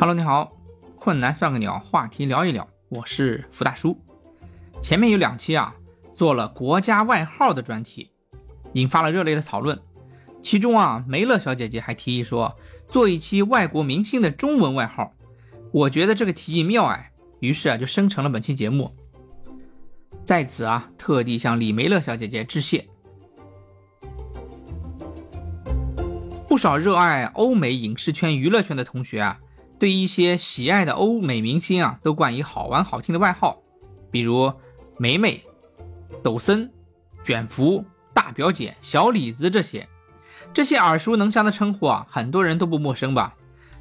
Hello，你好，困难算个鸟，话题聊一聊，我是福大叔。前面有两期啊，做了国家外号的专题，引发了热烈的讨论。其中啊，梅乐小姐姐还提议说，做一期外国明星的中文外号。我觉得这个提议妙哎，于是啊，就生成了本期节目。在此啊，特地向李梅乐小姐姐致谢。不少热爱欧美影视圈、娱乐圈的同学啊。对一些喜爱的欧美明星啊，都冠以好玩好听的外号，比如梅梅、抖森、卷福、大表姐、小李子这些，这些耳熟能详的称呼啊，很多人都不陌生吧？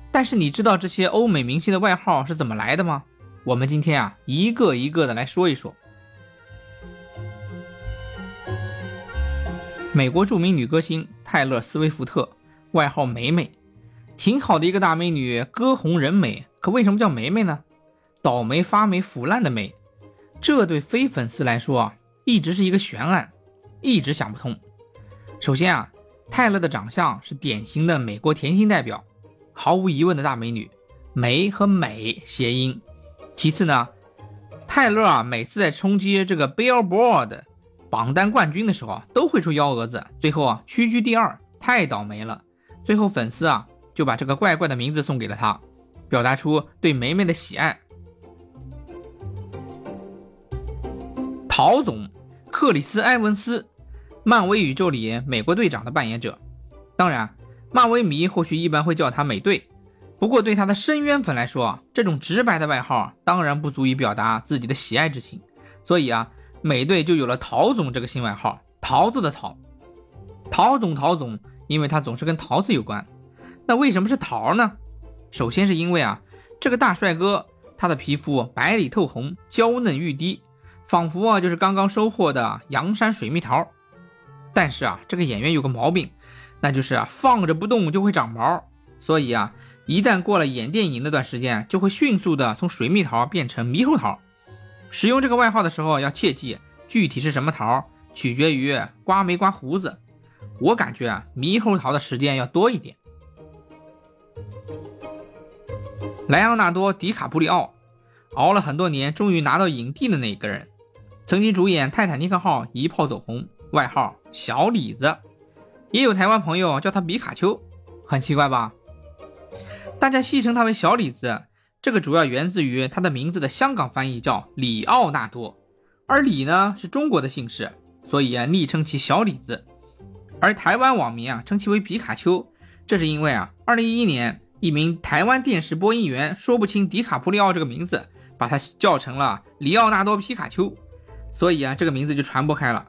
但是你知道这些欧美明星的外号是怎么来的吗？我们今天啊，一个一个的来说一说。美国著名女歌星泰勒·斯威夫特，外号梅梅。挺好的一个大美女，歌红人美，可为什么叫梅梅呢？倒霉发霉腐烂的霉，这对非粉丝来说啊，一直是一个悬案，一直想不通。首先啊，泰勒的长相是典型的美国甜心代表，毫无疑问的大美女，梅和美谐音。其次呢，泰勒啊，每次在冲击这个 Billboard 榜单冠军的时候啊，都会出幺蛾子，最后啊屈居第二，太倒霉了。最后粉丝啊。就把这个怪怪的名字送给了他，表达出对梅梅的喜爱。陶总，克里斯·埃文斯，漫威宇宙里美国队长的扮演者。当然，漫威迷或许一般会叫他美队，不过对他的深渊粉来说，这种直白的外号当然不足以表达自己的喜爱之情。所以啊，美队就有了陶总这个新外号，桃子的桃。陶总，陶总，因为他总是跟桃子有关。那为什么是桃呢？首先是因为啊，这个大帅哥他的皮肤白里透红，娇嫩欲滴，仿佛啊就是刚刚收获的阳山水蜜桃。但是啊，这个演员有个毛病，那就是啊放着不动就会长毛，所以啊，一旦过了演电影那段时间，就会迅速的从水蜜桃变成猕猴桃。使用这个外号的时候要切记，具体是什么桃，取决于刮没刮胡子。我感觉啊，猕猴桃的时间要多一点。莱昂纳多·迪卡普里奥，熬了很多年，终于拿到影帝的那一个人，曾经主演《泰坦尼克号》，一炮走红，外号小李子，也有台湾朋友叫他比卡丘，很奇怪吧？大家戏称他为小李子，这个主要源自于他的名字的香港翻译叫里奥纳多，而李呢是中国的姓氏，所以啊昵称其小李子，而台湾网民啊称其为比卡丘，这是因为啊，二零一一年。一名台湾电视播音员说不清迪卡普里奥这个名字，把他叫成了里奥纳多皮卡丘，所以啊，这个名字就传播开了。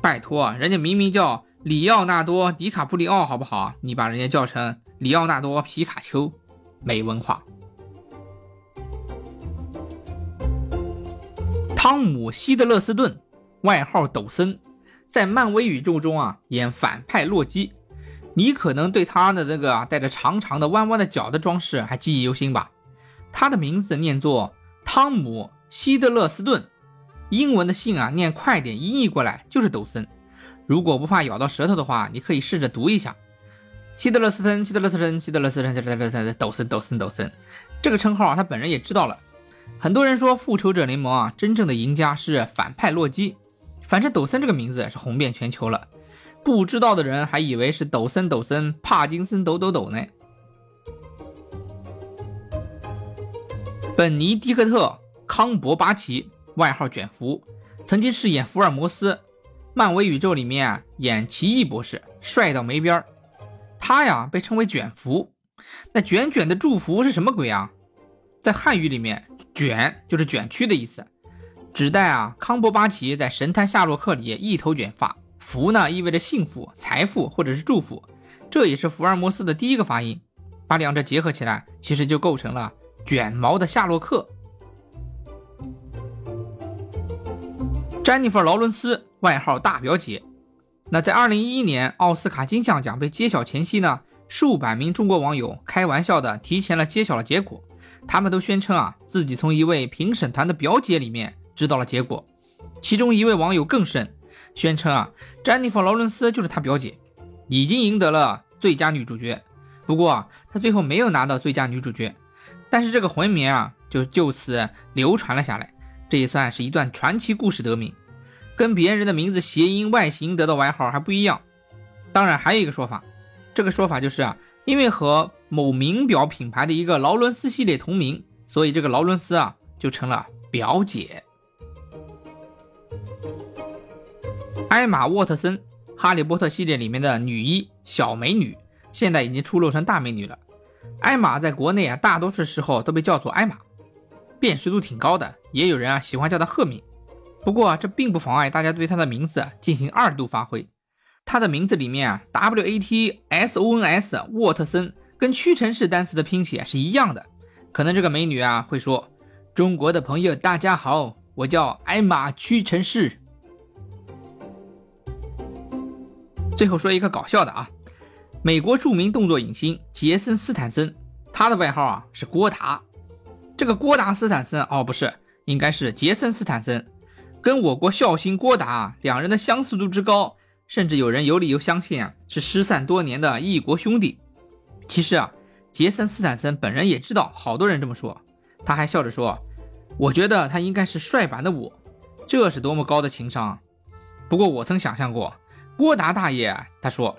拜托，人家明明叫里奥纳多迪卡普里奥，好不好？你把人家叫成里奥纳多皮卡丘，没文化。汤姆希德勒斯顿，外号抖森，在漫威宇宙中啊演反派洛基。你可能对他的这个带着长长的弯弯的角的装饰还记忆犹新吧？他的名字念作汤姆·希德勒斯顿，英文的姓啊念快点音译过来就是抖森。如果不怕咬到舌头的话，你可以试着读一下：希德勒斯顿，希德勒斯顿，希德勒斯顿，希德勒斯顿，抖森，抖森，抖森。这个称号啊，他本人也知道了。很多人说复仇者联盟啊，真正的赢家是反派洛基。反正抖森这个名字是红遍全球了。不知道的人还以为是抖森抖森帕金森抖抖抖呢。本尼迪克特康伯巴奇，外号卷福，曾经饰演福尔摩斯，漫威宇宙里面演奇异博士，帅到没边儿。他呀被称为卷福，那卷卷的祝福是什么鬼啊？在汉语里面，卷就是卷曲的意思，指代啊康伯巴奇在神探夏洛克里一头卷发。福呢意味着幸福、财富或者是祝福，这也是福尔摩斯的第一个发音。把两者结合起来，其实就构成了卷毛的夏洛克。詹妮弗·劳伦斯，外号大表姐。那在二零一一年奥斯卡金像奖被揭晓前夕呢，数百名中国网友开玩笑的提前了揭晓了结果。他们都宣称啊，自己从一位评审团的表姐里面知道了结果。其中一位网友更甚。宣称啊，詹妮弗·劳伦斯就是他表姐，已经赢得了最佳女主角。不过啊，她最后没有拿到最佳女主角。但是这个魂名啊，就就此流传了下来，这也算是一段传奇故事得名，跟别人的名字谐音外形得到外号还不一样。当然还有一个说法，这个说法就是啊，因为和某名表品牌的一个劳伦斯系列同名，所以这个劳伦斯啊就成了表姐。艾玛沃特森，哈利波特系列里面的女一小美女，现在已经出落成大美女了。艾玛在国内啊，大多数时候都被叫做艾玛，辨识度挺高的，也有人啊喜欢叫她赫敏。不过这并不妨碍大家对她的名字进行二度发挥。她的名字里面啊，W A T S O N S 沃特森跟屈臣氏单词的拼写是一样的。可能这个美女啊会说：“中国的朋友大家好，我叫艾玛屈臣氏。”最后说一个搞笑的啊，美国著名动作影星杰森斯坦森，他的外号啊是郭达。这个郭达斯坦森哦不是，应该是杰森斯坦森，跟我国笑星郭达两人的相似度之高。甚至有人有理由相信啊，是失散多年的异国兄弟。其实啊，杰森斯坦森本人也知道，好多人这么说。他还笑着说：“我觉得他应该是帅版的我。”这是多么高的情商！不过我曾想象过，郭达大爷他说：“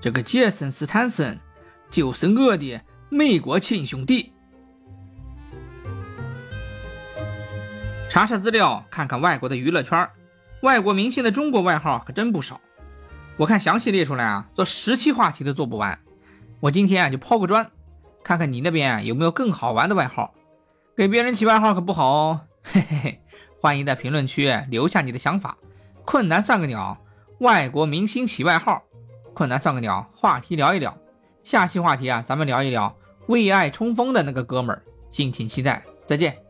这个杰森斯坦森就是我的美国亲兄弟。”查查资料，看看外国的娱乐圈外国明星的中国外号可真不少，我看详细列出来啊，做十期话题都做不完。我今天啊就抛个砖，看看你那边有没有更好玩的外号。给别人起外号可不好哦，嘿嘿嘿。欢迎在评论区留下你的想法。困难算个鸟，外国明星起外号。困难算个鸟，话题聊一聊。下期话题啊，咱们聊一聊为爱冲锋的那个哥们儿，敬请期待。再见。